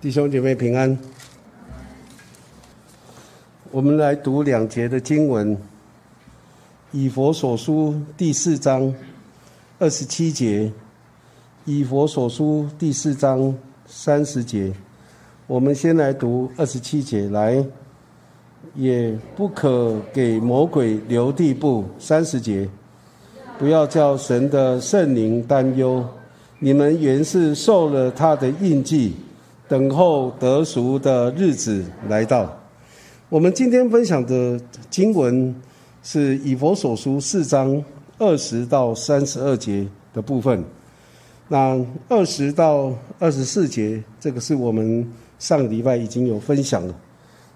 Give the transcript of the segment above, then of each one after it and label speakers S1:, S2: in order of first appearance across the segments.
S1: 弟兄姐妹平安。我们来读两节的经文，《以佛所书》第四章二十七节，《以佛所书》第四章三十节。我们先来读二十七节，来，也不可给魔鬼留地步。三十节，不要叫神的圣灵担忧，你们原是受了他的印记。等候得赎的日子来到。我们今天分享的经文是以佛所书四章二十到三十二节的部分。那二十到二十四节，这个是我们上礼拜已经有分享了。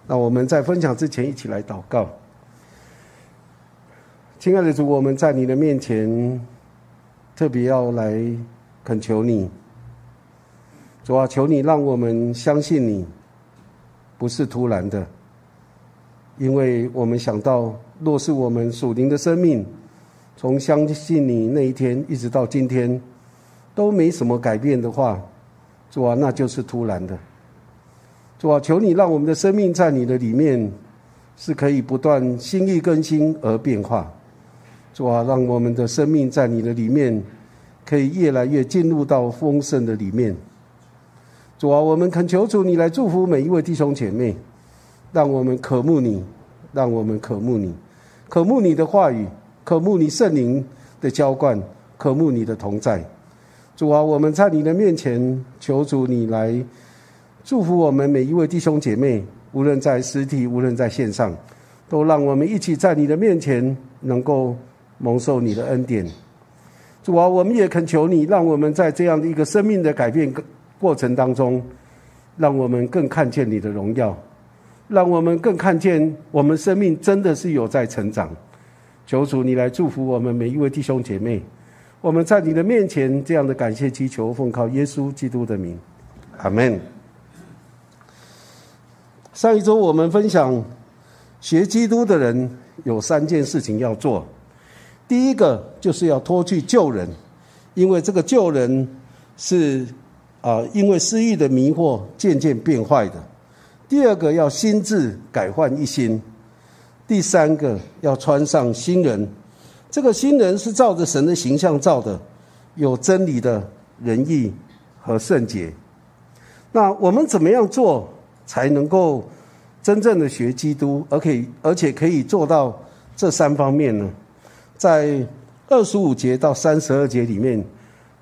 S1: 那我们在分享之前，一起来祷告。亲爱的主，我们在你的面前，特别要来恳求你。主啊，求你让我们相信你，不是突然的，因为我们想到，若是我们属灵的生命，从相信你那一天一直到今天，都没什么改变的话，主啊，那就是突然的。主啊，求你让我们的生命在你的里面，是可以不断心意更新而变化。主啊，让我们的生命在你的里面，可以越来越进入到丰盛的里面。主啊，我们恳求主，你来祝福每一位弟兄姐妹，让我们渴慕你，让我们渴慕你，渴慕你的话语，渴慕你圣灵的浇灌，渴慕你的同在。主啊，我们在你的面前求主，你来祝福我们每一位弟兄姐妹，无论在实体，无论在线上，都让我们一起在你的面前能够蒙受你的恩典。主啊，我们也恳求你，让我们在这样的一个生命的改变。过程当中，让我们更看见你的荣耀，让我们更看见我们生命真的是有在成长。求主你来祝福我们每一位弟兄姐妹。我们在你的面前这样的感谢祈求，奉靠耶稣基督的名，阿门。上一周我们分享，学基督的人有三件事情要做。第一个就是要脱去救人，因为这个救人是。啊，因为私欲的迷惑，渐渐变坏的。第二个要心智改换一新，第三个要穿上新人。这个新人是照着神的形象造的，有真理的仁义和圣洁。那我们怎么样做才能够真正的学基督，而可以而且可以做到这三方面呢？在二十五节到三十二节里面，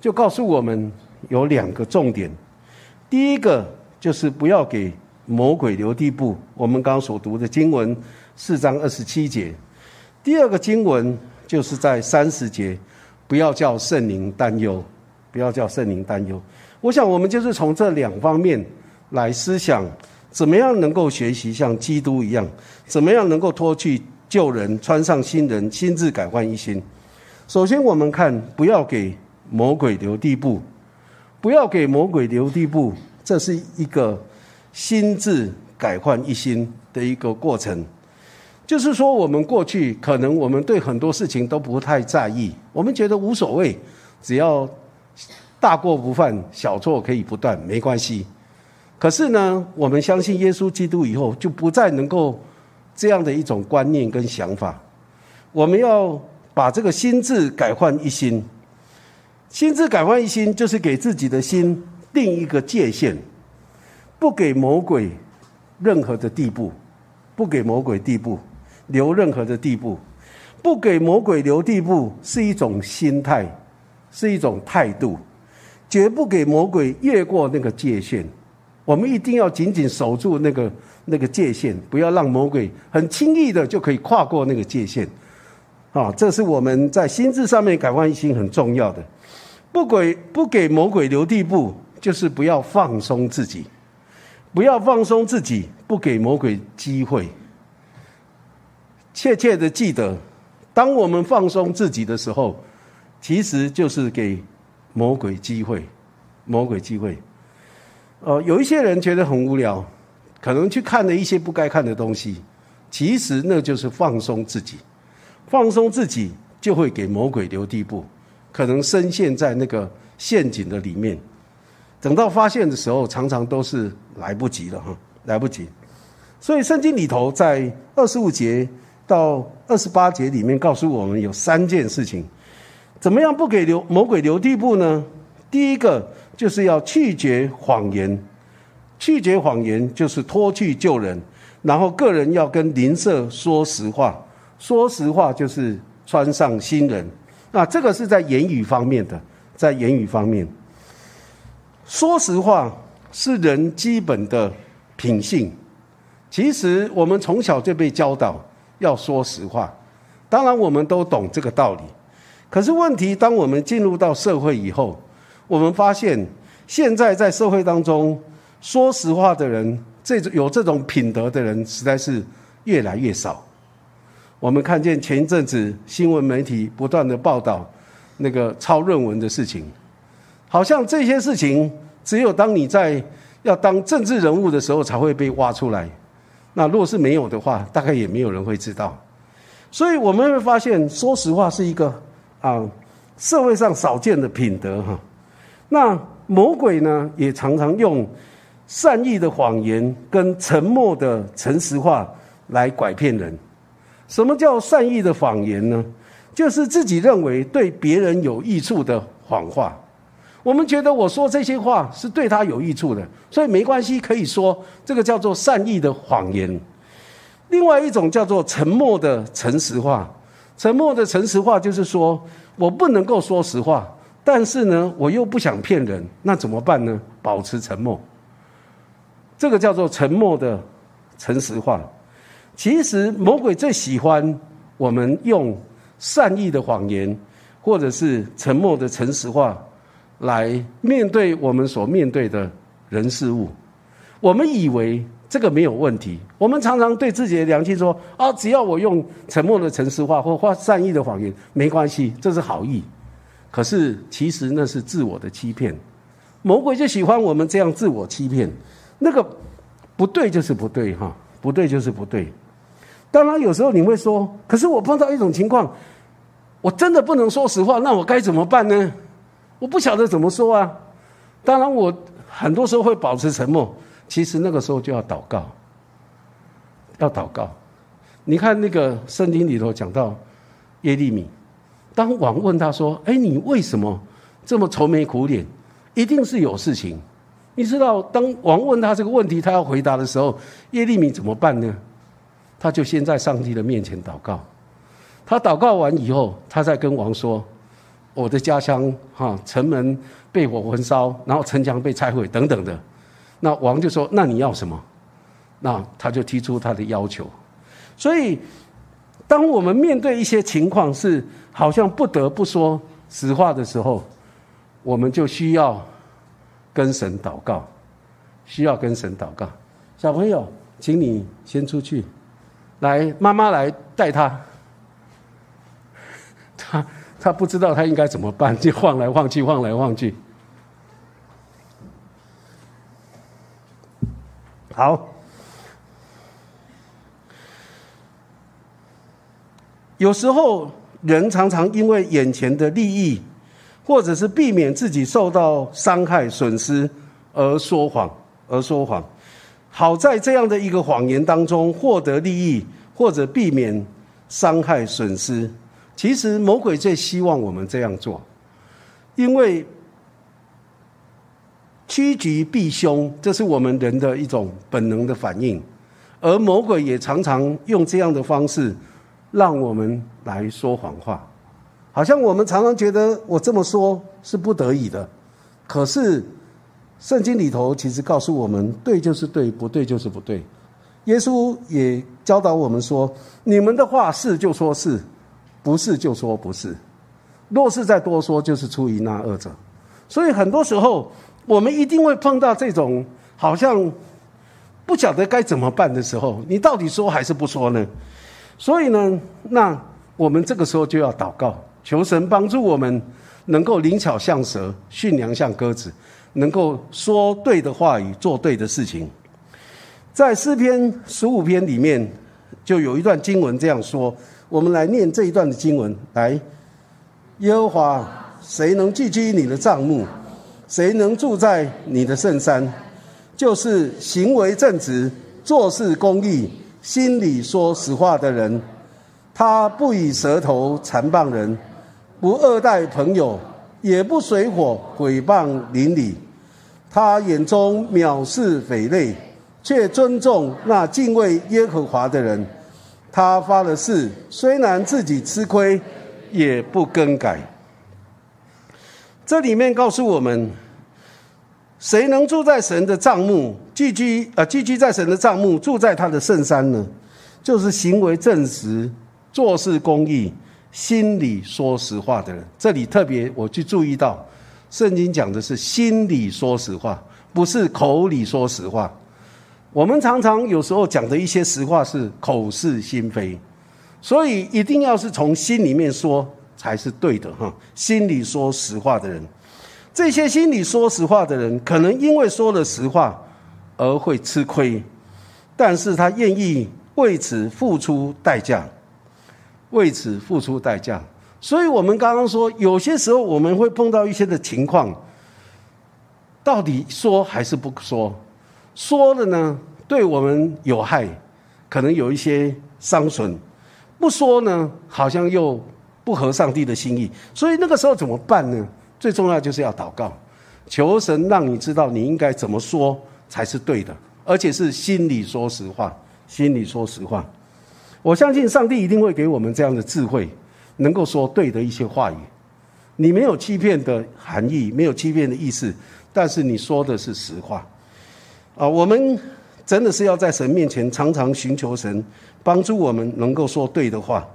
S1: 就告诉我们。有两个重点，第一个就是不要给魔鬼留地步。我们刚刚所读的经文四章二十七节。第二个经文就是在三十节，不要叫圣灵担忧，不要叫圣灵担忧。我想我们就是从这两方面来思想，怎么样能够学习像基督一样，怎么样能够脱去旧人，穿上新人，心智改换一新。首先，我们看不要给魔鬼留地步。不要给魔鬼留地步，这是一个心智改换一新的一个过程。就是说，我们过去可能我们对很多事情都不太在意，我们觉得无所谓，只要大过不犯，小错可以不断，没关系。可是呢，我们相信耶稣基督以后，就不再能够这样的一种观念跟想法。我们要把这个心智改换一新。心智改换一心，就是给自己的心定一个界限，不给魔鬼任何的地步，不给魔鬼地步留任何的地步，不给魔鬼留地步是一种心态，是一种态度，绝不给魔鬼越过那个界限。我们一定要紧紧守住那个那个界限，不要让魔鬼很轻易的就可以跨过那个界限。啊，这是我们在心智上面改换一心很重要的。不给不给魔鬼留地步，就是不要放松自己，不要放松自己，不给魔鬼机会。切切的记得，当我们放松自己的时候，其实就是给魔鬼机会，魔鬼机会。呃，有一些人觉得很无聊，可能去看了一些不该看的东西，其实那就是放松自己，放松自己就会给魔鬼留地步。可能深陷在那个陷阱的里面，等到发现的时候，常常都是来不及了哈，来不及。所以圣经里头在二十五节到二十八节里面告诉我们有三件事情，怎么样不给留魔鬼留地步呢？第一个就是要拒绝谎言，拒绝谎言就是脱去救人，然后个人要跟邻舍说实话，说实话就是穿上新人。那这个是在言语方面的，在言语方面，说实话是人基本的品性。其实我们从小就被教导要说实话，当然我们都懂这个道理。可是问题，当我们进入到社会以后，我们发现现在在社会当中说实话的人，这种有这种品德的人，实在是越来越少。我们看见前一阵子新闻媒体不断的报道那个抄论文的事情，好像这些事情只有当你在要当政治人物的时候才会被挖出来。那若是没有的话，大概也没有人会知道。所以我们会发现，说实话是一个啊社会上少见的品德哈。那魔鬼呢，也常常用善意的谎言跟沉默的诚实话来拐骗人。什么叫善意的谎言呢？就是自己认为对别人有益处的谎话。我们觉得我说这些话是对他有益处的，所以没关系，可以说这个叫做善意的谎言。另外一种叫做沉默的诚实话，沉默的诚实话就是说我不能够说实话，但是呢，我又不想骗人，那怎么办呢？保持沉默。这个叫做沉默的诚实话。其实魔鬼最喜欢我们用善意的谎言，或者是沉默的诚实话。来面对我们所面对的人事物，我们以为这个没有问题。我们常常对自己的良心说：“啊，只要我用沉默的诚实话或或善意的谎言，没关系，这是好意。”可是其实那是自我的欺骗。魔鬼就喜欢我们这样自我欺骗，那个不对就是不对哈，不对就是不对。当然有时候你会说：“可是我碰到一种情况，我真的不能说实话，那我该怎么办呢？”我不晓得怎么说啊！当然，我很多时候会保持沉默。其实那个时候就要祷告，要祷告。你看那个圣经里头讲到耶利米，当王问他说：“哎，你为什么这么愁眉苦脸？一定是有事情。”你知道，当王问他这个问题，他要回答的时候，耶利米怎么办呢？他就先在上帝的面前祷告。他祷告完以后，他再跟王说。我的家乡哈城门被火焚烧，然后城墙被拆毁等等的，那王就说：“那你要什么？”那他就提出他的要求。所以，当我们面对一些情况是好像不得不说实话的时候，我们就需要跟神祷告，需要跟神祷告。小朋友，请你先出去，来，妈妈来带他，他。他不知道他应该怎么办，就晃来晃去，晃来晃去。好，有时候人常常因为眼前的利益，或者是避免自己受到伤害、损失而说谎，而说谎。好在这样的一个谎言当中获得利益，或者避免伤害、损失。其实魔鬼最希望我们这样做，因为趋吉避凶，这是我们人的一种本能的反应，而魔鬼也常常用这样的方式让我们来说谎话，好像我们常常觉得我这么说是不得已的，可是圣经里头其实告诉我们，对就是对，不对就是不对。耶稣也教导我们说：“你们的话是就说是。”不是就说不是，若是再多说，就是出于那二者。所以很多时候，我们一定会碰到这种好像不晓得该怎么办的时候，你到底说还是不说呢？所以呢，那我们这个时候就要祷告，求神帮助我们能够灵巧像蛇，驯良像鸽子，能够说对的话语，做对的事情。在诗篇十五篇里面，就有一段经文这样说。我们来念这一段的经文，来，耶和华，谁能记居你的帐幕？谁能住在你的圣山？就是行为正直、做事公义、心里说实话的人。他不以舌头残谤人，不二待朋友，也不随火毁谤邻里。他眼中藐视匪类，却尊重那敬畏耶和华的人。他发了誓，虽然自己吃亏，也不更改。这里面告诉我们。谁能住在神的帐幕，寄居啊，寄居在神的帐幕，住在他的圣山呢？就是行为正直、做事公义、心里说实话的人。这里特别我去注意到，圣经讲的是心里说实话，不是口里说实话。我们常常有时候讲的一些实话是口是心非，所以一定要是从心里面说才是对的哈。心里说实话的人。这些心里说实话的人，可能因为说了实话而会吃亏，但是他愿意为此付出代价，为此付出代价。所以，我们刚刚说，有些时候我们会碰到一些的情况，到底说还是不说？说了呢，对我们有害，可能有一些伤损；不说呢，好像又不合上帝的心意。所以，那个时候怎么办呢？最重要就是要祷告，求神让你知道你应该怎么说才是对的，而且是心里说实话，心里说实话。我相信上帝一定会给我们这样的智慧，能够说对的一些话语。你没有欺骗的含义，没有欺骗的意思，但是你说的是实话。啊，我们真的是要在神面前常常寻求神帮助我们，能够说对的话。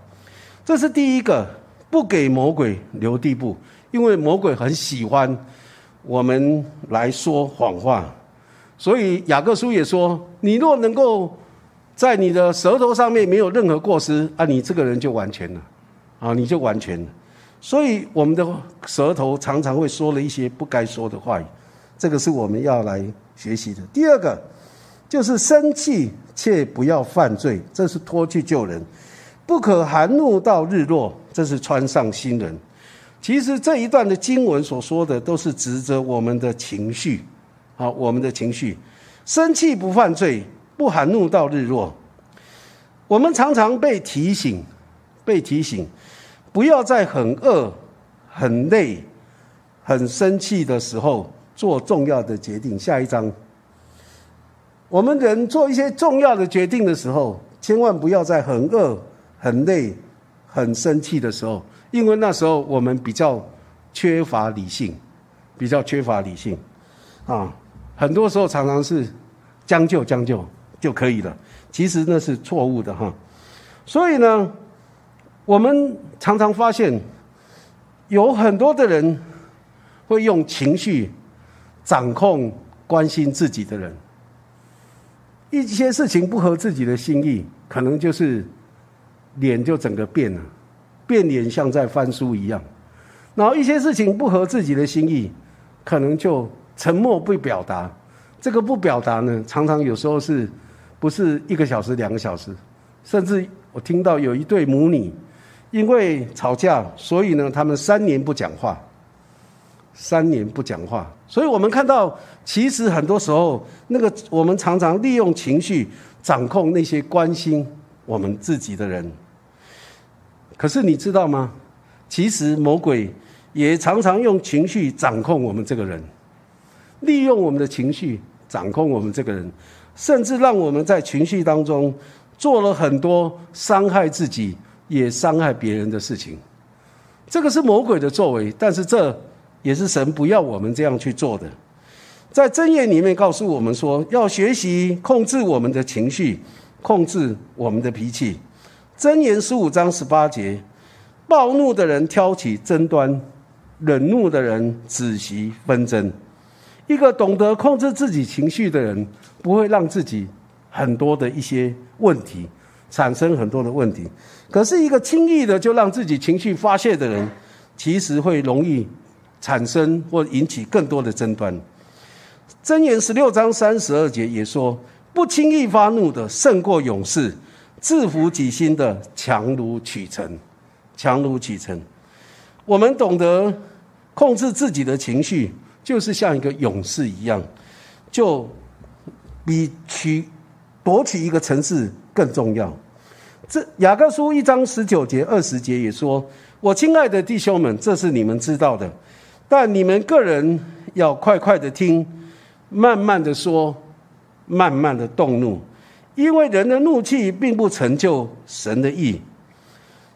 S1: 这是第一个，不给魔鬼留地步。因为魔鬼很喜欢我们来说谎话，所以雅各书也说：你若能够在你的舌头上面没有任何过失啊，你这个人就完全了啊，你就完全了。所以我们的舌头常常会说了一些不该说的话语，这个是我们要来学习的。第二个就是生气却不要犯罪，这是脱去旧人；不可含怒到日落，这是穿上新人。其实这一段的经文所说的都是指着我们的情绪，好，我们的情绪，生气不犯罪，不含怒到日落。我们常常被提醒，被提醒，不要在很饿、很累、很生气的时候做重要的决定。下一章，我们人做一些重要的决定的时候，千万不要在很饿、很累、很生气的时候。因为那时候我们比较缺乏理性，比较缺乏理性，啊，很多时候常常是将就将就就可以了，其实那是错误的哈。所以呢，我们常常发现有很多的人会用情绪掌控关心自己的人，一些事情不合自己的心意，可能就是脸就整个变了。变脸像在翻书一样，然后一些事情不合自己的心意，可能就沉默不表达。这个不表达呢，常常有时候是不是一个小时、两个小时，甚至我听到有一对母女因为吵架，所以呢，他们三年不讲话，三年不讲话。所以我们看到，其实很多时候，那个我们常常利用情绪掌控那些关心我们自己的人。可是你知道吗？其实魔鬼也常常用情绪掌控我们这个人，利用我们的情绪掌控我们这个人，甚至让我们在情绪当中做了很多伤害自己也伤害别人的事情。这个是魔鬼的作为，但是这也是神不要我们这样去做的。在箴言里面告诉我们说，要学习控制我们的情绪，控制我们的脾气。箴言十五章十八节：暴怒的人挑起争端，忍怒的人止息纷争。一个懂得控制自己情绪的人，不会让自己很多的一些问题产生很多的问题。可是，一个轻易的就让自己情绪发泄的人，其实会容易产生或引起更多的争端。箴言十六章三十二节也说：不轻易发怒的胜过勇士。制服己心的强如取成，强如取成。我们懂得控制自己的情绪，就是像一个勇士一样，就比取夺取一个城市更重要。这雅各书一章十九节、二十节也说：“我亲爱的弟兄们，这是你们知道的，但你们个人要快快的听，慢慢的说，慢慢的动怒，因为人的怒气并不成就神的意。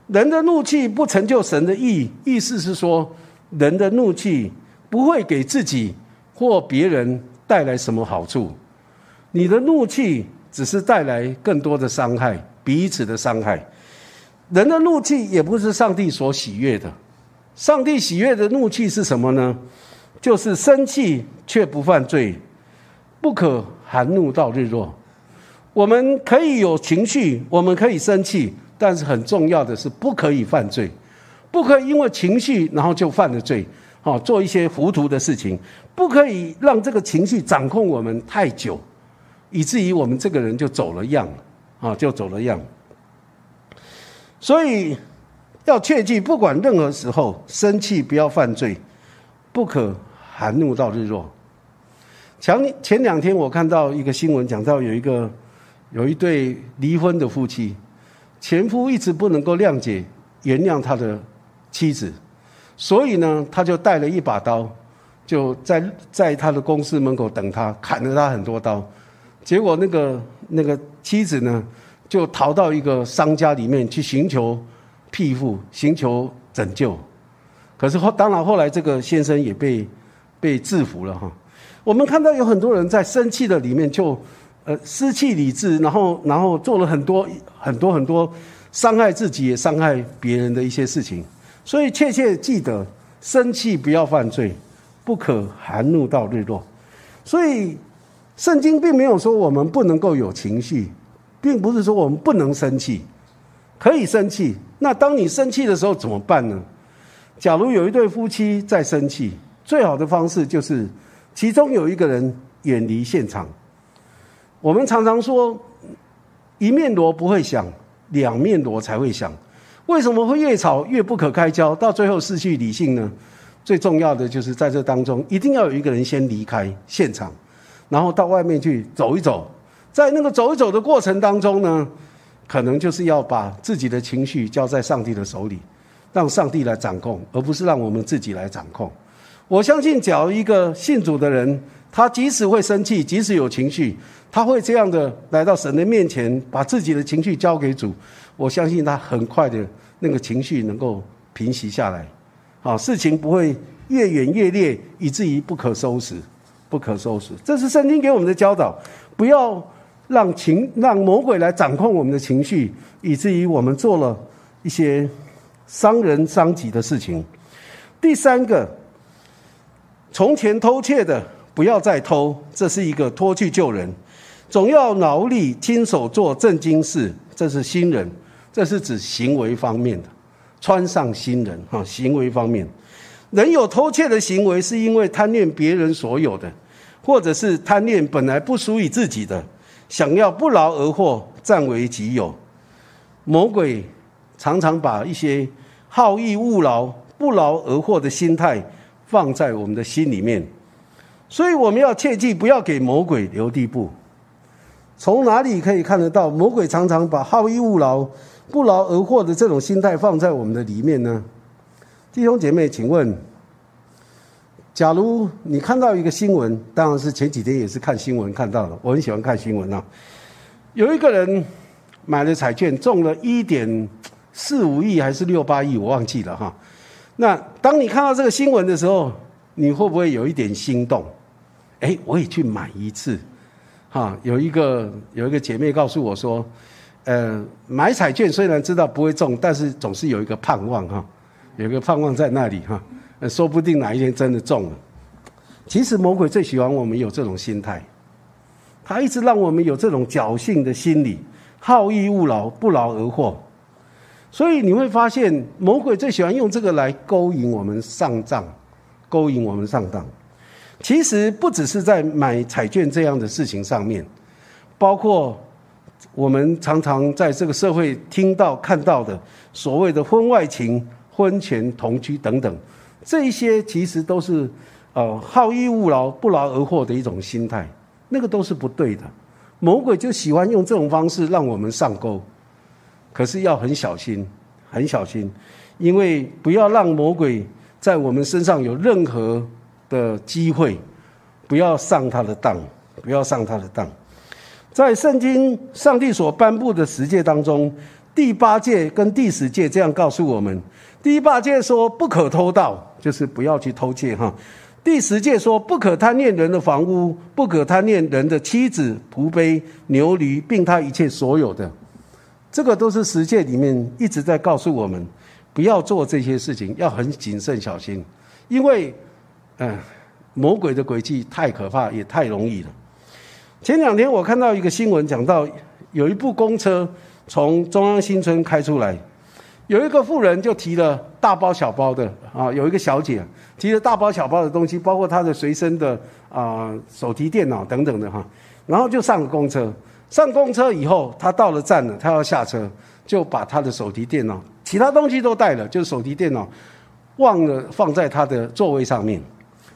S1: 人的怒气不成就神的意，意思是说，人的怒气不会给自己或别人带来什么好处，你的怒气只是带来更多的伤害。”彼此的伤害，人的怒气也不是上帝所喜悦的。上帝喜悦的怒气是什么呢？就是生气却不犯罪，不可含怒到日落。我们可以有情绪，我们可以生气，但是很重要的是不可以犯罪，不可以因为情绪然后就犯了罪，好做一些糊涂的事情，不可以让这个情绪掌控我们太久，以至于我们这个人就走了样。啊，就走了样。所以要切记，不管任何时候生气不要犯罪，不可含怒到日落。前前两天我看到一个新闻，讲到有一个有一对离婚的夫妻，前夫一直不能够谅解原谅他的妻子，所以呢，他就带了一把刀，就在在他的公司门口等他，砍了他很多刀。结果那个那个妻子呢，就逃到一个商家里面去寻求庇护、寻求拯救。可是后当然后来这个先生也被被制服了哈。我们看到有很多人在生气的里面就呃失去理智，然后然后做了很多很多很多伤害自己也伤害别人的一些事情。所以切切记得，生气不要犯罪，不可含怒到日落。所以。圣经并没有说我们不能够有情绪，并不是说我们不能生气，可以生气。那当你生气的时候怎么办呢？假如有一对夫妻在生气，最好的方式就是其中有一个人远离现场。我们常常说，一面锣不会响，两面锣才会响。为什么会越吵越不可开交，到最后失去理性呢？最重要的就是在这当中，一定要有一个人先离开现场。然后到外面去走一走，在那个走一走的过程当中呢，可能就是要把自己的情绪交在上帝的手里，让上帝来掌控，而不是让我们自己来掌控。我相信，假如一个信主的人，他即使会生气，即使有情绪，他会这样的来到神的面前，把自己的情绪交给主。我相信他很快的那个情绪能够平息下来，好，事情不会越演越烈，以至于不可收拾。不可收拾，这是圣经给我们的教导。不要让情让魔鬼来掌控我们的情绪，以至于我们做了一些伤人伤己的事情。第三个，从前偷窃的不要再偷，这是一个脱去救人，总要劳力亲手做正经事，这是新人，这是指行为方面的，穿上新人哈，行为方面。人有偷窃的行为，是因为贪恋别人所有的，或者是贪恋本来不属于自己的，想要不劳而获，占为己有。魔鬼常常把一些好逸恶劳、不劳而获的心态放在我们的心里面，所以我们要切记，不要给魔鬼留地步。从哪里可以看得到，魔鬼常常把好逸恶劳、不劳而获的这种心态放在我们的里面呢？弟兄姐妹，请问，假如你看到一个新闻，当然是前几天也是看新闻看到的。我很喜欢看新闻啊。有一个人买了彩券，中了一点四五亿还是六八亿，我忘记了哈。那当你看到这个新闻的时候，你会不会有一点心动？哎，我也去买一次。哈，有一个有一个姐妹告诉我说，呃，买彩券虽然知道不会中，但是总是有一个盼望哈。有个盼望在那里哈，说不定哪一天真的中了。其实魔鬼最喜欢我们有这种心态，他一直让我们有这种侥幸的心理，好逸恶劳，不劳而获。所以你会发现，魔鬼最喜欢用这个来勾引我们上当，勾引我们上当。其实不只是在买彩券这样的事情上面，包括我们常常在这个社会听到看到的所谓的婚外情。婚前同居等等，这些其实都是呃好逸恶劳、不劳而获的一种心态，那个都是不对的。魔鬼就喜欢用这种方式让我们上钩，可是要很小心，很小心，因为不要让魔鬼在我们身上有任何的机会，不要上他的当，不要上他的当。在圣经上帝所颁布的十诫当中，第八诫跟第十诫这样告诉我们：第八戒说不可偷盗，就是不要去偷窃哈。第十戒说：不可贪恋人的房屋，不可贪恋人的妻子、仆婢、牛驴，并他一切所有的。这个都是十戒里面一直在告诉我们，不要做这些事情，要很谨慎小心，因为，嗯，魔鬼的诡计太可怕，也太容易了。前两天我看到一个新闻，讲到有一部公车从中央新村开出来。有一个妇人就提了大包小包的啊，有一个小姐提了大包小包的东西，包括她的随身的啊手提电脑等等的哈，然后就上了公车。上公车以后，她到了站了，她要下车，就把她的手提电脑、其他东西都带了，就是手提电脑忘了放在她的座位上面。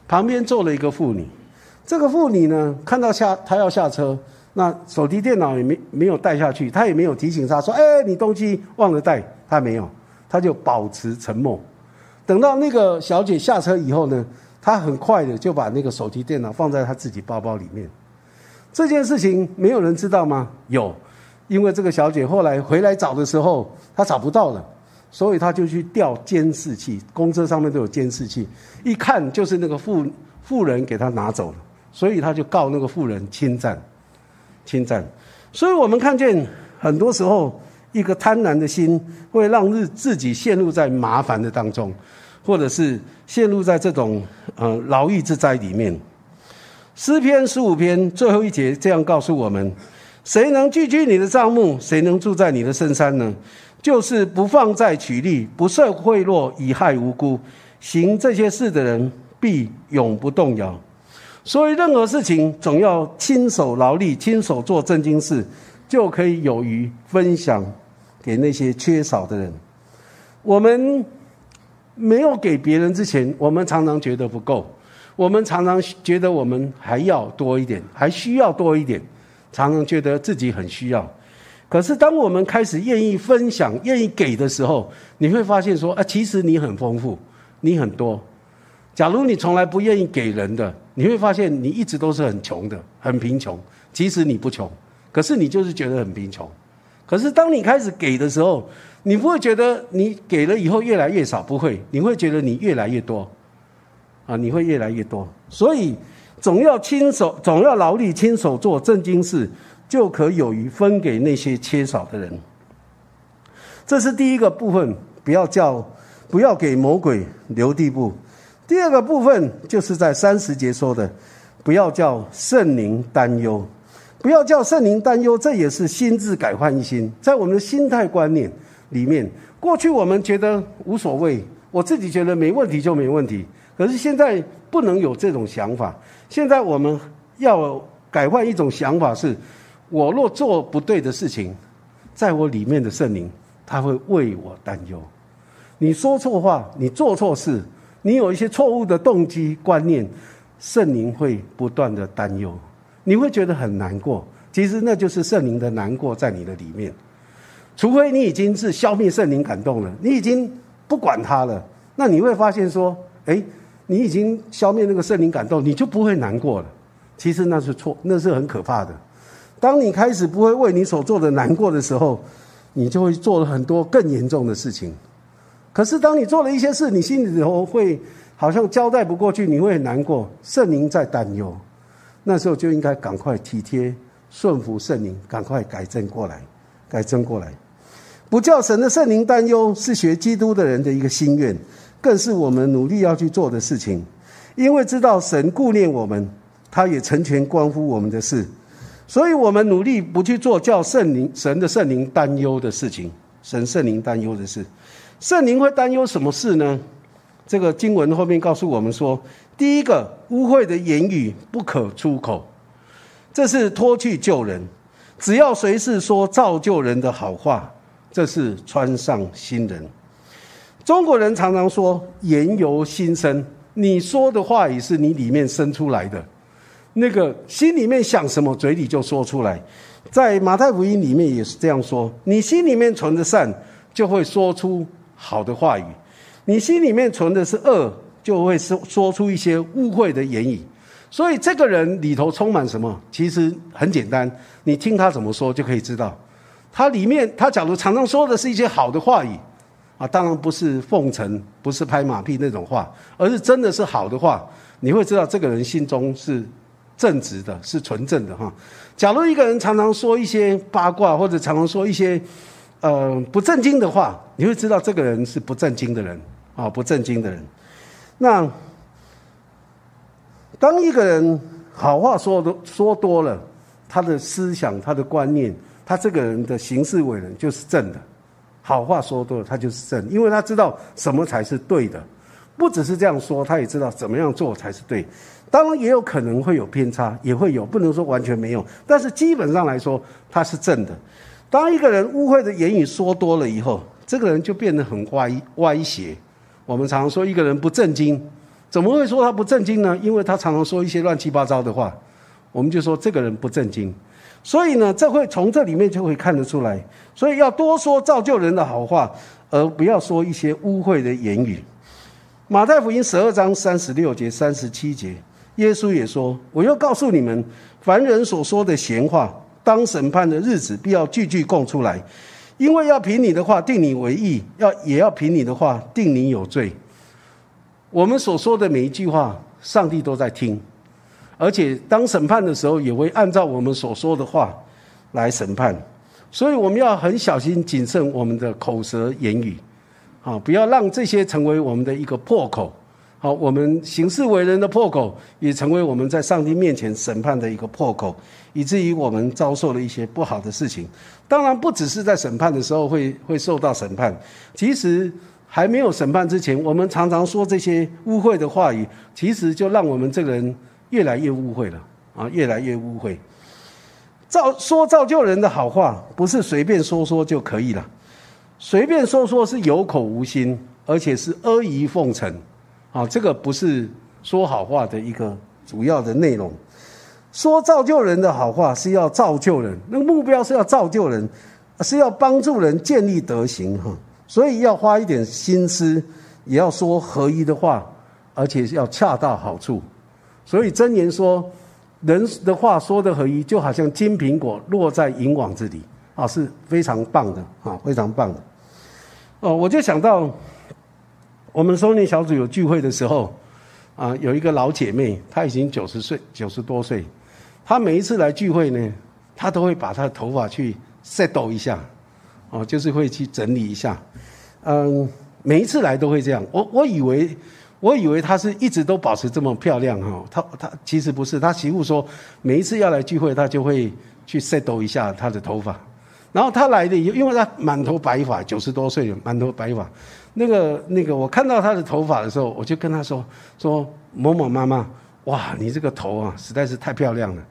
S1: 旁边坐了一个妇女，这个妇女呢看到下她要下车，那手提电脑也没没有带下去，她也没有提醒她说：“哎，你东西忘了带。”他没有，他就保持沉默。等到那个小姐下车以后呢，他很快的就把那个手提电脑放在他自己包包里面。这件事情没有人知道吗？有，因为这个小姐后来回来找的时候，她找不到了，所以她就去调监视器，公车上面都有监视器，一看就是那个妇妇人给她拿走了，所以她就告那个妇人侵占，侵占。所以我们看见很多时候。一个贪婪的心会让日自己陷入在麻烦的当中，或者是陷入在这种呃劳役之灾里面。诗篇十五篇最后一节这样告诉我们：谁能聚居你的帐幕？谁能住在你的深山呢？就是不放债取利、不受贿赂、以害无辜，行这些事的人必永不动摇。所以任何事情总要亲手劳力、亲手做正经事，就可以有余分享。给那些缺少的人，我们没有给别人之前，我们常常觉得不够，我们常常觉得我们还要多一点，还需要多一点，常常觉得自己很需要。可是当我们开始愿意分享、愿意给的时候，你会发现说啊，其实你很丰富，你很多。假如你从来不愿意给人的，你会发现你一直都是很穷的，很贫穷。其实你不穷，可是你就是觉得很贫穷。可是，当你开始给的时候，你不会觉得你给了以后越来越少，不会，你会觉得你越来越多，啊，你会越来越多。所以，总要亲手，总要劳力，亲手做正经事，就可有余分给那些缺少的人。这是第一个部分，不要叫，不要给魔鬼留地步。第二个部分就是在三十节说的，不要叫圣灵担忧。不要叫圣灵担忧，这也是心智改换一心。在我们的心态观念里面，过去我们觉得无所谓，我自己觉得没问题就没问题。可是现在不能有这种想法。现在我们要改换一种想法，是我若做不对的事情，在我里面的圣灵他会为我担忧。你说错话，你做错事，你有一些错误的动机观念，圣灵会不断的担忧。你会觉得很难过，其实那就是圣灵的难过在你的里面。除非你已经是消灭圣灵感动了，你已经不管他了，那你会发现说，哎，你已经消灭那个圣灵感动，你就不会难过了。其实那是错，那是很可怕的。当你开始不会为你所做的难过的时候，你就会做了很多更严重的事情。可是当你做了一些事，你心里头会好像交代不过去，你会很难过。圣灵在担忧。那时候就应该赶快体贴顺服圣灵，赶快改正过来，改正过来。不叫神的圣灵担忧，是学基督的人的一个心愿，更是我们努力要去做的事情。因为知道神顾念我们，他也成全关乎我们的事，所以我们努力不去做叫圣灵神的圣灵担忧的事情。神圣灵担忧的事，圣灵会担忧什么事呢？这个经文后面告诉我们说。第一个污秽的言语不可出口，这是脱去旧人；只要谁是说造就人的好话，这是穿上新人。中国人常常说“言由心生”，你说的话语是你里面生出来的，那个心里面想什么，嘴里就说出来。在马太福音里面也是这样说：你心里面存的善，就会说出好的话语；你心里面存的是恶，就会说说出一些污秽的言语。所以这个人里头充满什么？其实很简单，你听他怎么说就可以知道。他里面，他假如常常说的是一些好的话语，啊，当然不是奉承，不是拍马屁那种话，而是真的是好的话，你会知道这个人心中是正直的，是纯正的哈。假如一个人常常说一些八卦，或者常常说一些呃不正经的话，你会知道这个人是不正经的人啊，不正经的人。那当一个人好话说多说多了，他的思想、他的观念。他这个人的行事为人就是正的，好话说多了，他就是正，因为他知道什么才是对的，不只是这样说，他也知道怎么样做才是对。当然也有可能会有偏差，也会有，不能说完全没有，但是基本上来说他是正的。当一个人污秽的言语说多了以后，这个人就变得很歪歪斜。我们常说一个人不正经，怎么会说他不正经呢？因为他常常说一些乱七八糟的话，我们就说这个人不正经。所以呢，这会从这里面就会看得出来。所以要多说造就人的好话，而不要说一些污秽的言语。马太福音十二章三十六节、三十七节，耶稣也说：“我又告诉你们，凡人所说的闲话，当审判的日子，必要句句供出来，因为要凭你的话定你为义，要也要凭你的话定你有罪。我们所说的每一句话，上帝都在听。”而且当审判的时候，也会按照我们所说的话来审判，所以我们要很小心谨慎我们的口舌言语，啊，不要让这些成为我们的一个破口。好，我们行事为人的破口，也成为我们在上帝面前审判的一个破口，以至于我们遭受了一些不好的事情。当然，不只是在审判的时候会 会受到审判，其实还没有审判之前，我们常常说这些污秽的话语，其实就让我们这个人。越来越污秽了啊！越来越污秽。造说造就人的好话，不是随便说说就可以了。随便说说是有口无心，而且是阿谀奉承啊！这个不是说好话的一个主要的内容。说造就人的好话是要造就人，那个目标是要造就人，是要帮助人建立德行哈。所以要花一点心思，也要说合一的话，而且要恰到好处。所以真言说，人的话说的合一，就好像金苹果落在银网子里啊，是非常棒的啊，非常棒的。哦，我就想到，我们收年小组有聚会的时候，啊，有一个老姐妹，她已经九十岁，九十多岁，她每一次来聚会呢，她都会把她的头发去 set 一下，哦，就是会去整理一下，嗯，每一次来都会这样。我我以为。我以为她是一直都保持这么漂亮哈，她她其实不是，她媳妇说每一次要来聚会，她就会去 set 一下她的头发，然后她来的，因为她满头白发，九十多岁了，满头白发，那个那个，我看到她的头发的时候，我就跟她说说某某妈妈，哇，你这个头啊实在是太漂亮了，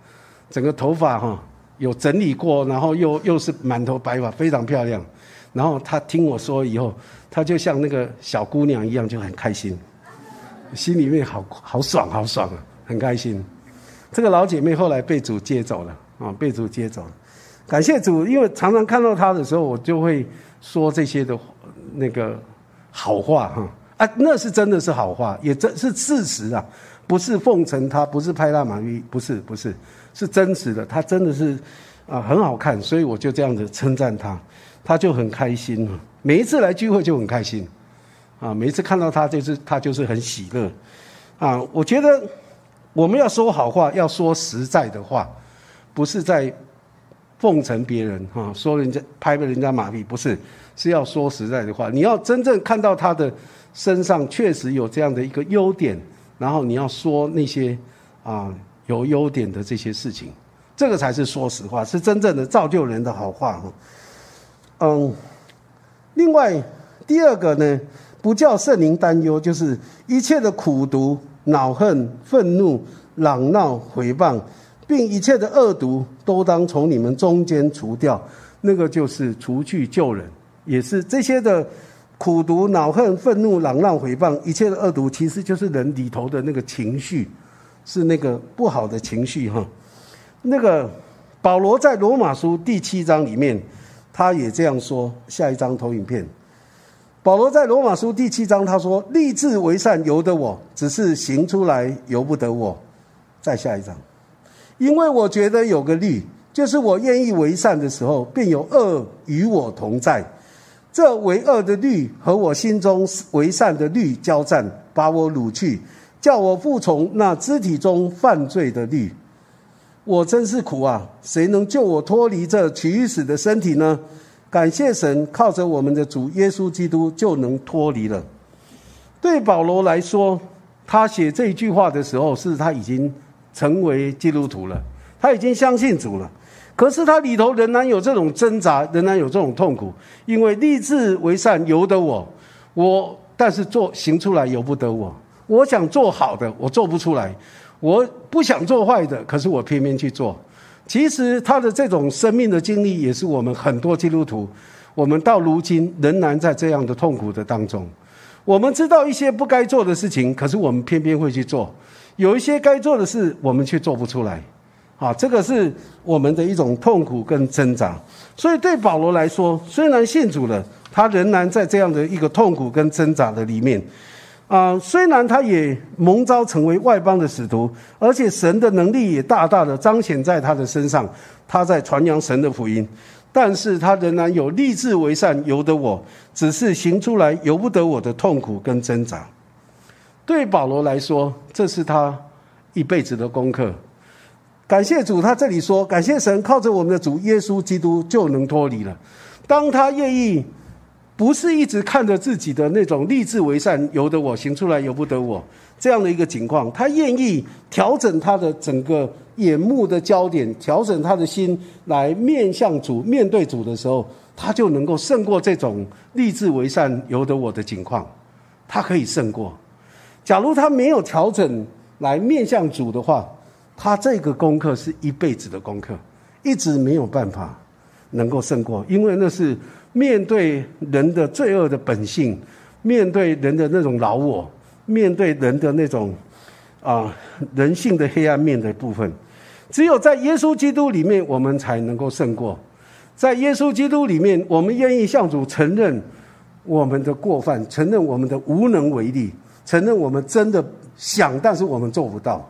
S1: 整个头发哈有整理过，然后又又是满头白发，非常漂亮，然后她听我说以后，她就像那个小姑娘一样，就很开心。心里面好好爽，好爽啊，很开心。这个老姐妹后来被主接走了啊，被主接走了。感谢主，因为常常看到她的时候，我就会说这些的那个好话哈。啊，那是真的是好话，也真是事实啊，不是奉承他，不是拍大马屁，不是不是，是真实的。他真的是啊很好看，所以我就这样子称赞他，他就很开心啊，每一次来聚会就很开心。啊，每一次看到他，就是他就是很喜乐，啊，我觉得我们要说好话，要说实在的话，不是在奉承别人哈，说人家拍了人家马屁，不是，是要说实在的话。你要真正看到他的身上确实有这样的一个优点，然后你要说那些啊有优点的这些事情，这个才是说实话，是真正的造就人的好话哈。嗯，另外第二个呢。不叫圣灵担忧，就是一切的苦毒、恼恨、愤怒、嚷闹、毁谤，并一切的恶毒，都当从你们中间除掉。那个就是除去救人，也是这些的苦毒、恼恨、愤怒、嚷嚷、诽谤，一切的恶毒，其实就是人里头的那个情绪，是那个不好的情绪哈。那个保罗在罗马书第七章里面，他也这样说。下一张投影片，保罗在罗马书第七章他说：“立志为善由得我，只是行出来由不得我。”再下一张，因为我觉得有个律，就是我愿意为善的时候，便有恶与我同在。这为恶的律和我心中为善的律交战，把我掳去，叫我服从那肢体中犯罪的律。我真是苦啊！谁能救我脱离这取死的身体呢？感谢神，靠着我们的主耶稣基督就能脱离了。对保罗来说，他写这句话的时候，是他已经成为基督徒了，他已经相信主了。可是他里头仍然有这种挣扎，仍然有这种痛苦，因为立志为善由得我，我但是做行出来由不得我。我想做好的，我做不出来；我不想做坏的，可是我偏偏去做。其实他的这种生命的经历，也是我们很多基督徒，我们到如今仍然在这样的痛苦的当中。我们知道一些不该做的事情，可是我们偏偏会去做；有一些该做的事，我们却做不出来。啊，这个是我们的一种痛苦跟挣扎。所以对保罗来说，虽然信主了，他仍然在这样的一个痛苦跟挣扎的里面。啊，虽然他也蒙召成为外邦的使徒，而且神的能力也大大的彰显在他的身上，他在传扬神的福音，但是他仍然有立志为善由得我，只是行出来由不得我的痛苦跟挣扎。对保罗来说，这是他一辈子的功课。感谢主，他这里说：“感谢神，靠着我们的主耶稣基督就能脱离了。”当他愿意，不是一直看着自己的那种立志为善，由得我行出来，由不得我这样的一个情况，他愿意调整他的整个眼目的焦点，调整他的心来面向主、面对主的时候，他就能够胜过这种立志为善、由得我的情况。他可以胜过。假如他没有调整来面向主的话，他这个功课是一辈子的功课，一直没有办法能够胜过，因为那是面对人的罪恶的本性，面对人的那种老我，面对人的那种啊人性的黑暗面的部分。只有在耶稣基督里面，我们才能够胜过。在耶稣基督里面，我们愿意向主承认我们的过犯，承认我们的无能为力，承认我们真的想，但是我们做不到。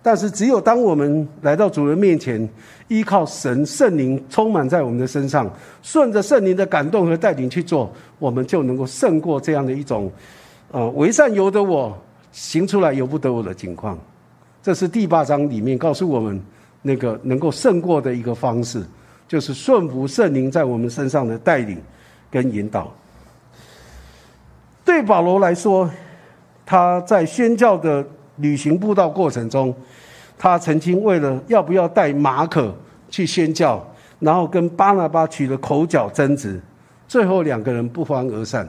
S1: 但是，只有当我们来到主人面前，依靠神圣灵充满在我们的身上，顺着圣灵的感动和带领去做，我们就能够胜过这样的一种，呃，为善由得我，行出来由不得我的情况。这是第八章里面告诉我们那个能够胜过的一个方式，就是顺服圣灵在我们身上的带领跟引导。对保罗来说，他在宣教的。旅行步道过程中，他曾经为了要不要带马可去宣教，然后跟巴拿巴起了口角争执，最后两个人不欢而散。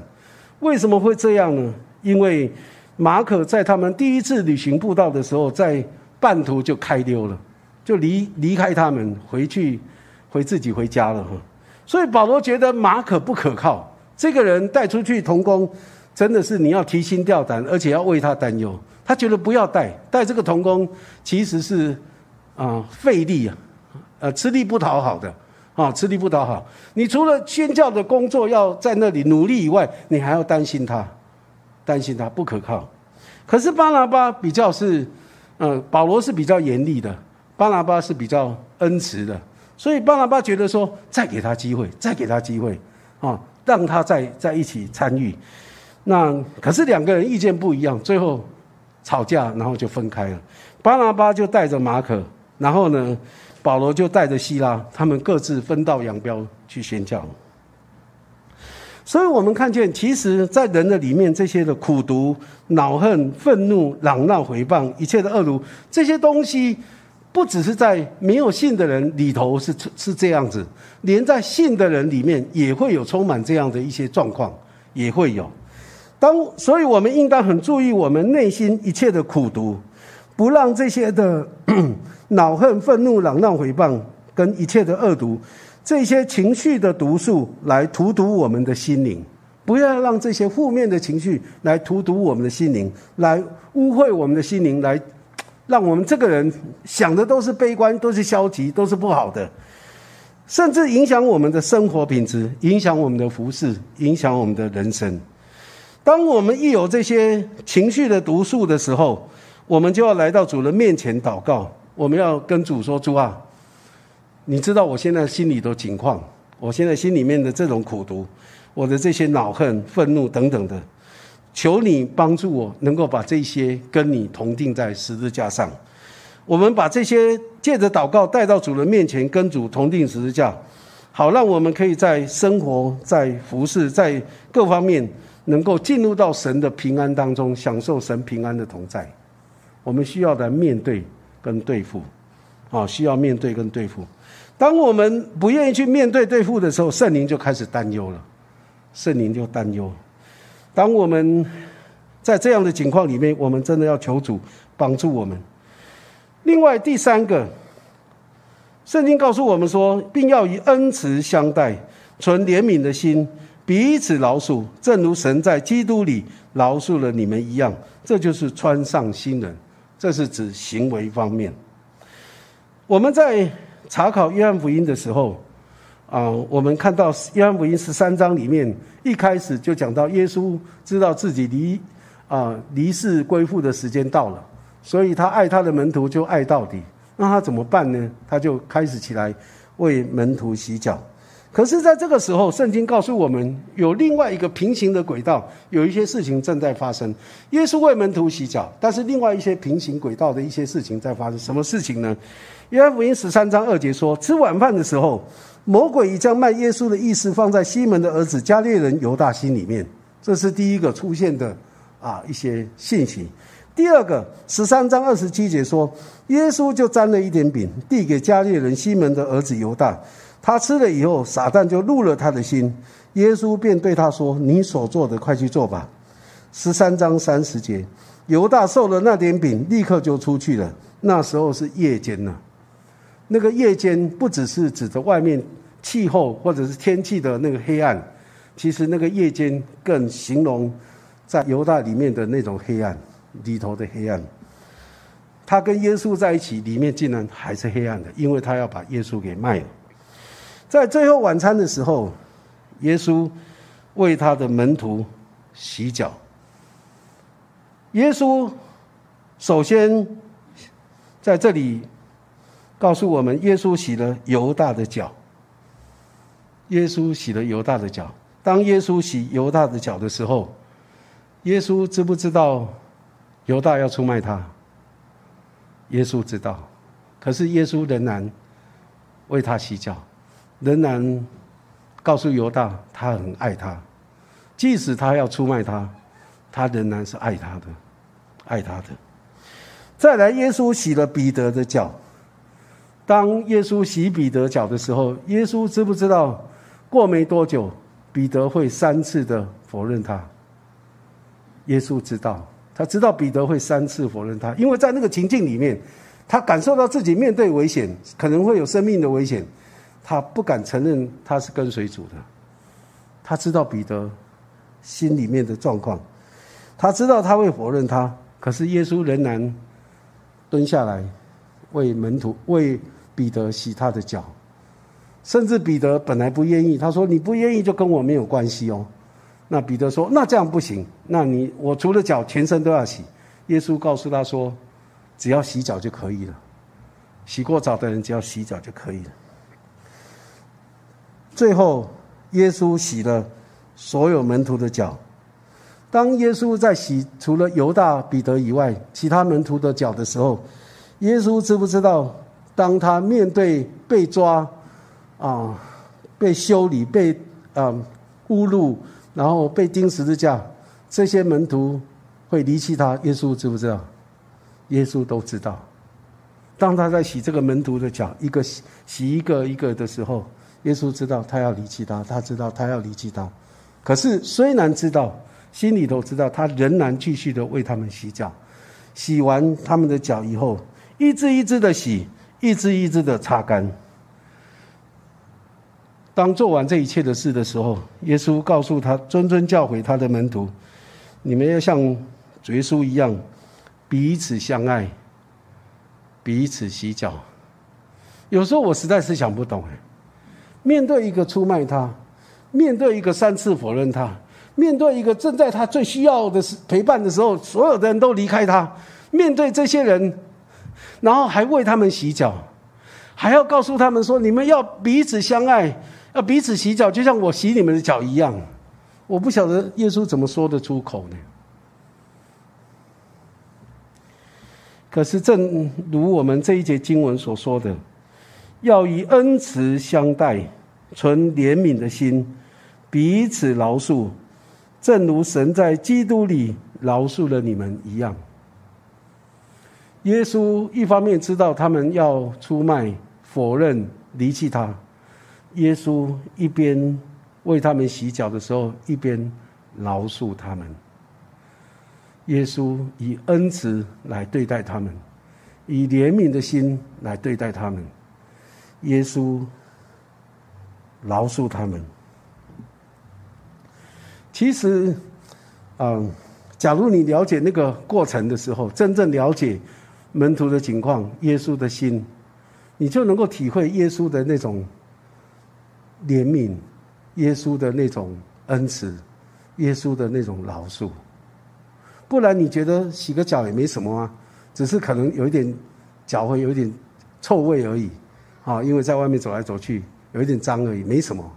S1: 为什么会这样呢？因为马可在他们第一次旅行步道的时候，在半途就开溜了，就离离开他们，回去回自己回家了哈。所以保罗觉得马可不可靠，这个人带出去同工，真的是你要提心吊胆，而且要为他担忧。他觉得不要带带这个童工，其实是啊费力啊，呃吃力不讨好的啊吃力不讨好。你除了宣教的工作要在那里努力以外，你还要担心他，担心他不可靠。可是巴拿巴比较是，呃保罗是比较严厉的，巴拿巴是比较恩慈的，所以巴拿巴觉得说再给他机会，再给他机会啊，让他再在一起参与。那可是两个人意见不一样，最后。吵架，然后就分开了。巴拿巴就带着马可，然后呢，保罗就带着希拉，他们各自分道扬镳去宣教。所以我们看见，其实，在人的里面，这些的苦毒、恼恨、愤怒、嚷闹、回谤，一切的恶毒，这些东西，不只是在没有信的人里头是是这样子，连在信的人里面也会有充满这样的一些状况，也会有。当，所以我们应当很注意我们内心一切的苦毒，不让这些的 恼恨、愤怒、嚷嚷、诽谤跟一切的恶毒，这些情绪的毒素来荼毒我们的心灵，不要让这些负面的情绪来荼毒我们的心灵，来污秽我们的心灵，来让我们这个人想的都是悲观，都是消极，都是不好的，甚至影响我们的生活品质，影响我们的服饰，影响我们的人生。当我们一有这些情绪的毒素的时候，我们就要来到主的面前祷告。我们要跟主说：“主啊，你知道我现在心里的情况，我现在心里面的这种苦毒，我的这些恼恨、愤怒等等的，求你帮助我，能够把这些跟你同定在十字架上。我们把这些借着祷告带到主的面前，跟主同定十字架，好让我们可以在生活、在服饰、在各方面。”能够进入到神的平安当中，享受神平安的同在，我们需要来面对跟对付，啊，需要面对跟对付。当我们不愿意去面对对付的时候，圣灵就开始担忧了，圣灵就担忧。当我们在这样的情况里面，我们真的要求主帮助我们。另外第三个，圣经告诉我们说，并要以恩慈相待，存怜悯的心。彼此饶恕，正如神在基督里饶恕了你们一样，这就是穿上新人。这是指行为方面。我们在查考约翰福音的时候，啊，我们看到约翰福音十三章里面一开始就讲到，耶稣知道自己离啊离世归父的时间到了，所以他爱他的门徒就爱到底。那他怎么办呢？他就开始起来为门徒洗脚。可是，在这个时候，圣经告诉我们，有另外一个平行的轨道，有一些事情正在发生。耶稣为门徒洗脚，但是另外一些平行轨道的一些事情在发生。什么事情呢？约翰福音十三章二节说：“吃晚饭的时候，魔鬼已将卖耶稣的意思放在西门的儿子加列人犹大心里面。”这是第一个出现的啊一些信息。第二个，十三章二十七节说，耶稣就沾了一点饼，递给加列人西门的儿子犹大。他吃了以后，撒旦就入了他的心。耶稣便对他说：“你所做的，快去做吧。”十三章三十节，犹大受了那点饼，立刻就出去了。那时候是夜间呢。那个夜间不只是指着外面气候或者是天气的那个黑暗，其实那个夜间更形容在犹大里面的那种黑暗里头的黑暗。他跟耶稣在一起，里面竟然还是黑暗的，因为他要把耶稣给卖了。在最后晚餐的时候，耶稣为他的门徒洗脚。耶稣首先在这里告诉我们，耶稣洗了犹大的脚。耶稣洗了犹大的脚。当耶稣洗犹大的脚的时候，耶稣知不知道犹大要出卖他？耶稣知道，可是耶稣仍然为他洗脚。仍然告诉犹大，他很爱他，即使他要出卖他，他仍然是爱他的，爱他的。再来，耶稣洗了彼得的脚。当耶稣洗彼得脚的时候，耶稣知不知道？过没多久，彼得会三次的否认他。耶稣知道，他知道彼得会三次否认他，因为在那个情境里面，他感受到自己面对危险，可能会有生命的危险。他不敢承认他是跟随主的，他知道彼得心里面的状况，他知道他会否认他，可是耶稣仍然蹲下来为门徒为彼得洗他的脚，甚至彼得本来不愿意，他说你不愿意就跟我没有关系哦。那彼得说那这样不行，那你我除了脚全身都要洗。耶稣告诉他说，只要洗脚就可以了，洗过澡的人只要洗脚就可以了。最后，耶稣洗了所有门徒的脚。当耶稣在洗除了犹大、彼得以外其他门徒的脚的时候，耶稣知不知道？当他面对被抓、啊，被修理、被啊侮辱，然后被钉十字架，这些门徒会离弃他。耶稣知不知道？耶稣都知道。当他在洗这个门徒的脚，一个洗洗一个一个的时候。耶稣知道他要离弃他，他知道他要离弃他，可是虽然知道，心里头知道，他仍然继续的为他们洗脚。洗完他们的脚以后，一只一只的洗，一只一只的擦干。当做完这一切的事的时候，耶稣告诉他，谆谆教诲他的门徒：你们要像耶稣一样，彼此相爱，彼此洗脚。有时候我实在是想不懂哎，面对一个出卖他，面对一个三次否认他，面对一个正在他最需要的陪伴的时候，所有的人都离开他，面对这些人，然后还为他们洗脚，还要告诉他们说：你们要彼此相爱，要彼此洗脚，就像我洗你们的脚一样。我不晓得耶稣怎么说得出口呢？可是正如我们这一节经文所说的。要以恩慈相待，存怜悯的心，彼此饶恕，正如神在基督里饶恕了你们一样。耶稣一方面知道他们要出卖、否认、离弃他，耶稣一边为他们洗脚的时候，一边饶恕他们。耶稣以恩慈来对待他们，以怜悯的心来对待他们。耶稣饶恕他们。其实，嗯，假如你了解那个过程的时候，真正了解门徒的情况，耶稣的心，你就能够体会耶稣的那种怜悯，耶稣的那种恩慈，耶稣的那种饶恕。不然，你觉得洗个脚也没什么啊，只是可能有一点脚会有一点臭味而已。啊，因为在外面走来走去，有一点脏而已，没什么。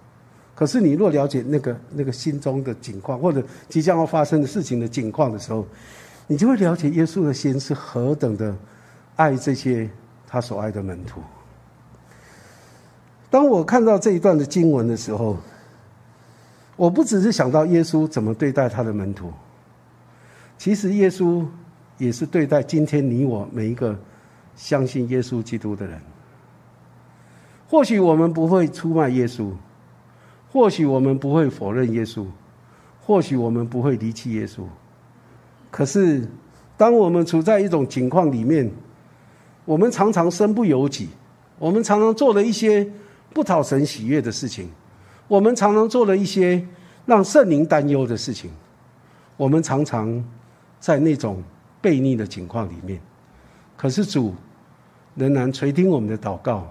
S1: 可是你若了解那个那个心中的景况，或者即将要发生的事情的景况的时候，你就会了解耶稣的心是何等的爱这些他所爱的门徒。当我看到这一段的经文的时候，我不只是想到耶稣怎么对待他的门徒，其实耶稣也是对待今天你我每一个相信耶稣基督的人。或许我们不会出卖耶稣，或许我们不会否认耶稣，或许我们不会离弃耶稣。可是，当我们处在一种情况里面，我们常常身不由己，我们常常做了一些不讨神喜悦的事情，我们常常做了一些让圣灵担忧的事情，我们常常在那种悖逆的情况里面。可是主仍然垂听我们的祷告。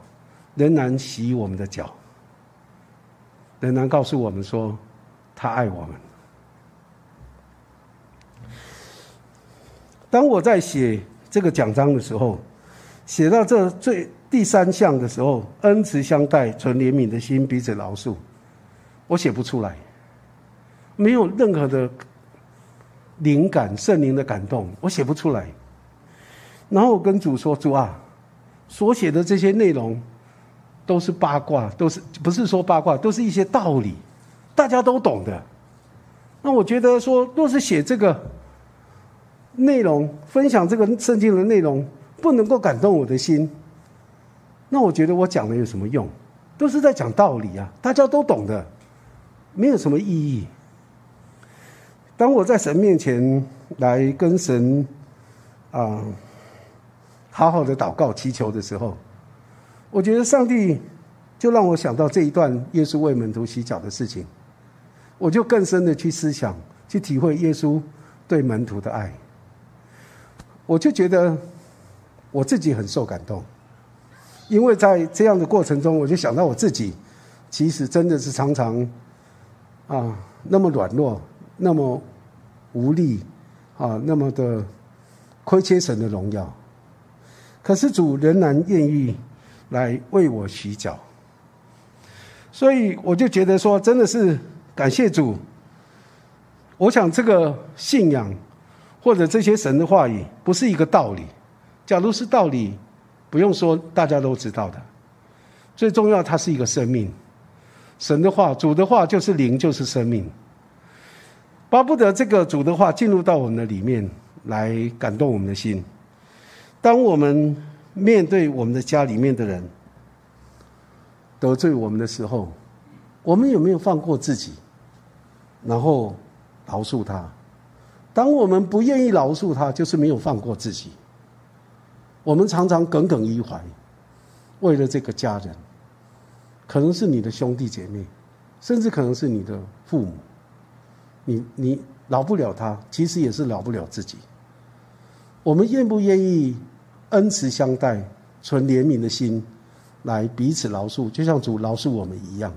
S1: 仍然洗我们的脚，仍然告诉我们说，他爱我们。当我在写这个奖章的时候，写到这最第三项的时候，恩慈相待，存怜悯的心，彼此饶恕，我写不出来，没有任何的灵感，圣灵的感动，我写不出来。然后我跟主说：“主啊，所写的这些内容。”都是八卦，都是不是说八卦，都是一些道理，大家都懂的。那我觉得说，若是写这个内容，分享这个圣经的内容，不能够感动我的心，那我觉得我讲的有什么用？都是在讲道理啊，大家都懂的，没有什么意义。当我在神面前来跟神啊好好的祷告祈求的时候。我觉得上帝就让我想到这一段耶稣为门徒洗脚的事情，我就更深的去思想、去体会耶稣对门徒的爱。我就觉得我自己很受感动，因为在这样的过程中，我就想到我自己其实真的是常常啊那么软弱、那么无力啊那么的亏欠神的荣耀，可是主仍然愿意。来为我洗脚，所以我就觉得说，真的是感谢主。我想这个信仰或者这些神的话语，不是一个道理。假如是道理，不用说，大家都知道的。最重要，它是一个生命。神的话，主的话就是灵，就是生命。巴不得这个主的话进入到我们的里面，来感动我们的心。当我们。面对我们的家里面的人得罪我们的时候，我们有没有放过自己，然后饶恕他？当我们不愿意饶恕他，就是没有放过自己。我们常常耿耿于怀，为了这个家人，可能是你的兄弟姐妹，甚至可能是你的父母。你你饶不了他，其实也是饶不了自己。我们愿不愿意恩慈相待，存怜悯的心，来彼此饶恕，就像主饶恕我们一样？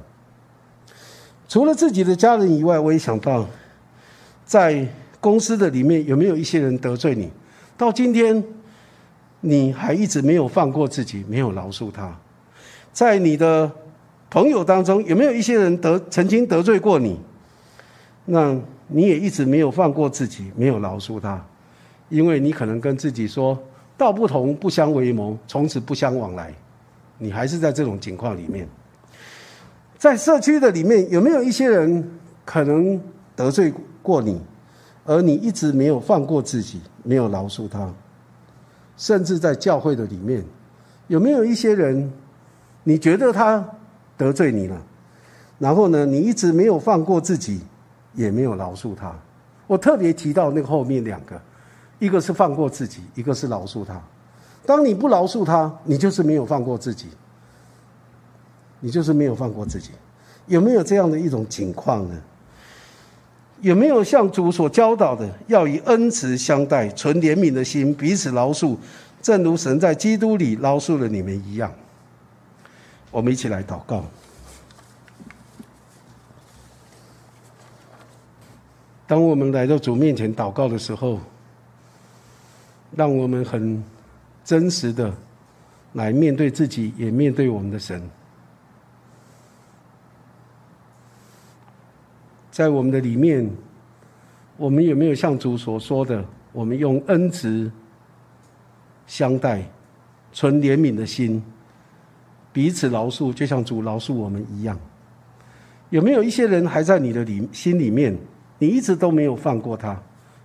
S1: 除了自己的家人以外，我也想到，在公司的里面有没有一些人得罪你？到今天，你还一直没有放过自己，没有饶恕他。在你的朋友当中，有没有一些人得曾经得罪过你？那你也一直没有放过自己，没有饶恕他，因为你可能跟自己说“道不同不相为谋，从此不相往来”，你还是在这种情况里面。在社区的里面，有没有一些人可能得罪过你，而你一直没有放过自己？没有饶恕他，甚至在教会的里面，有没有一些人，你觉得他得罪你了，然后呢，你一直没有放过自己，也没有饶恕他？我特别提到那个后面两个，一个是放过自己，一个是饶恕他。当你不饶恕他，你就是没有放过自己，你就是没有放过自己。有没有这样的一种情况呢？有没有像主所教导的，要以恩慈相待，存怜悯的心，彼此饶恕，正如神在基督里饶恕了你们一样？我们一起来祷告。当我们来到主面前祷告的时候，让我们很真实的来面对自己，也面对我们的神。在我们的里面，我们有没有像主所说的，我们用恩慈相待，存怜悯的心，彼此饶恕，就像主饶恕我们一样？有没有一些人还在你的里心里面，你一直都没有放过他，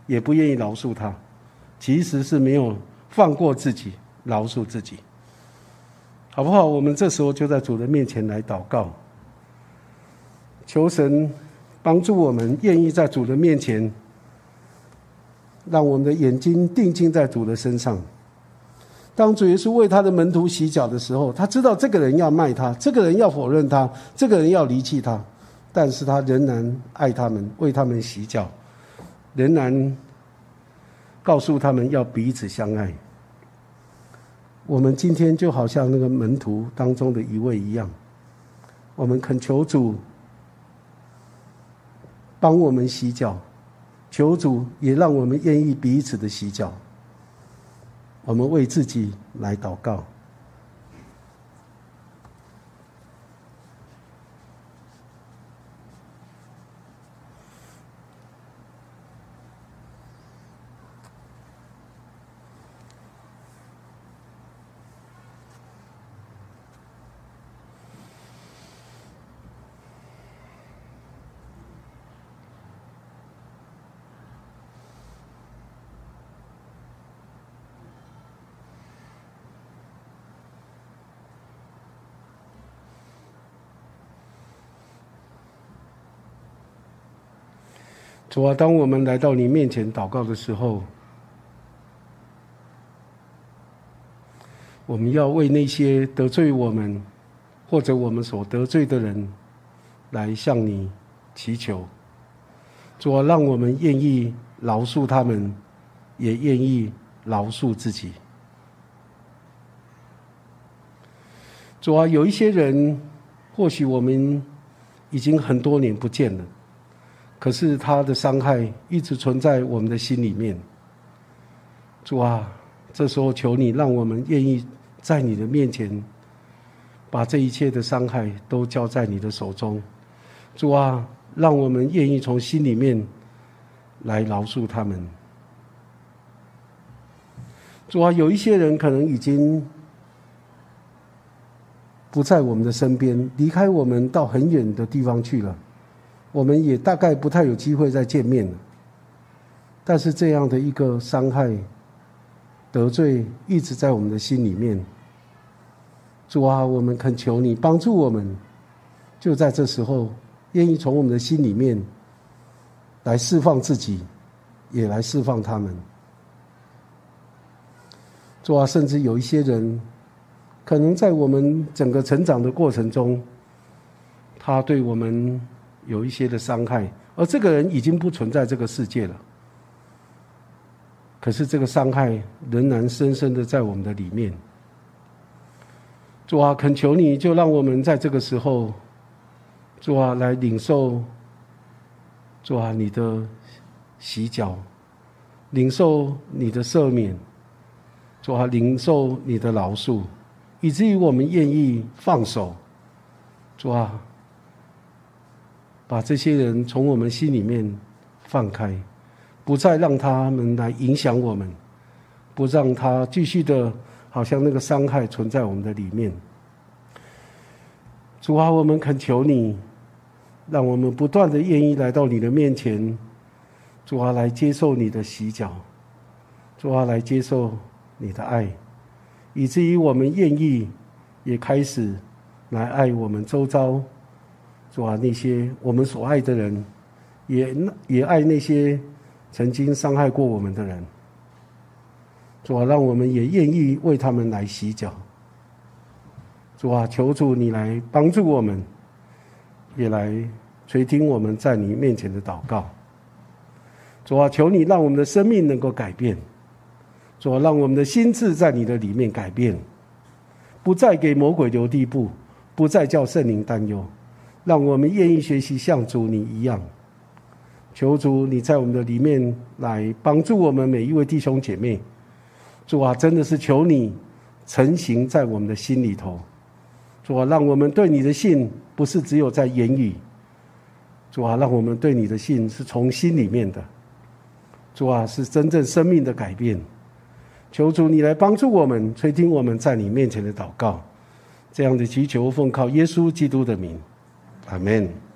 S1: 也不愿意饶恕他？其实是没有放过自己，饶恕自己，好不好？我们这时候就在主的面前来祷告，求神。帮助我们愿意在主的面前，让我们的眼睛定睛在主的身上。当主耶稣为他的门徒洗脚的时候，他知道这个人要卖他，这个人要否认他，这个人要离弃他，但是他仍然爱他们，为他们洗脚，仍然告诉他们要彼此相爱。我们今天就好像那个门徒当中的一位一样，我们恳求主。帮我们洗脚，求主也让我们愿意彼此的洗脚。我们为自己来祷告。主啊，当我们来到你面前祷告的时候，我们要为那些得罪我们或者我们所得罪的人来向你祈求。主啊，让我们愿意饶恕他们，也愿意饶恕自己。主啊，有一些人，或许我们已经很多年不见了。可是他的伤害一直存在我们的心里面。主啊，这时候求你，让我们愿意在你的面前，把这一切的伤害都交在你的手中。主啊，让我们愿意从心里面来饶恕他们。主啊，有一些人可能已经不在我们的身边，离开我们到很远的地方去了。我们也大概不太有机会再见面了，但是这样的一个伤害、得罪一直在我们的心里面。主啊，我们恳求你帮助我们，就在这时候，愿意从我们的心里面来释放自己，也来释放他们。主啊，甚至有一些人，可能在我们整个成长的过程中，他对我们有一些的伤害，而这个人已经不存在这个世界了。可是这个伤害仍然深深的在我们的里面。主啊，恳求你就让我们在这个时候，主啊，来领受，主啊，你的洗脚，领受你的赦免，主啊，领受你的饶恕，以至于我们愿意放手，主啊，把这些人从我们心里面放开。不再让他们来影响我们，不让他继续的，好像那个伤害存在我们的里面。主啊，我们恳求你，让我们不断的愿意来到你的面前，主啊，来接受你的洗脚，主啊，来接受你的爱，以至于我们愿意也开始来爱我们周遭，主啊，那些我们所爱的人，也也爱那些。曾经伤害过我们的人，主啊，让我们也愿意为他们来洗脚。主啊，求主你来帮助我们，也来垂听我们在你面前的祷告。主啊，求你让我们的生命能够改变。主啊，让我们的心智在你的里面改变，不再给魔鬼留地步，不再叫圣灵担忧，让我们愿意学习像主你一样。求主，你在我们的里面来帮助我们每一位弟兄姐妹。主啊，真的是求你成型在我们的心里头。主啊，让我们对你的信不是只有在言语。主啊，让我们对你的信是从心里面的。主啊，是真正生命的改变。求主，你来帮助我们，垂听我们在你面前的祷告。这样的祈求，奉靠耶稣基督的名，阿门。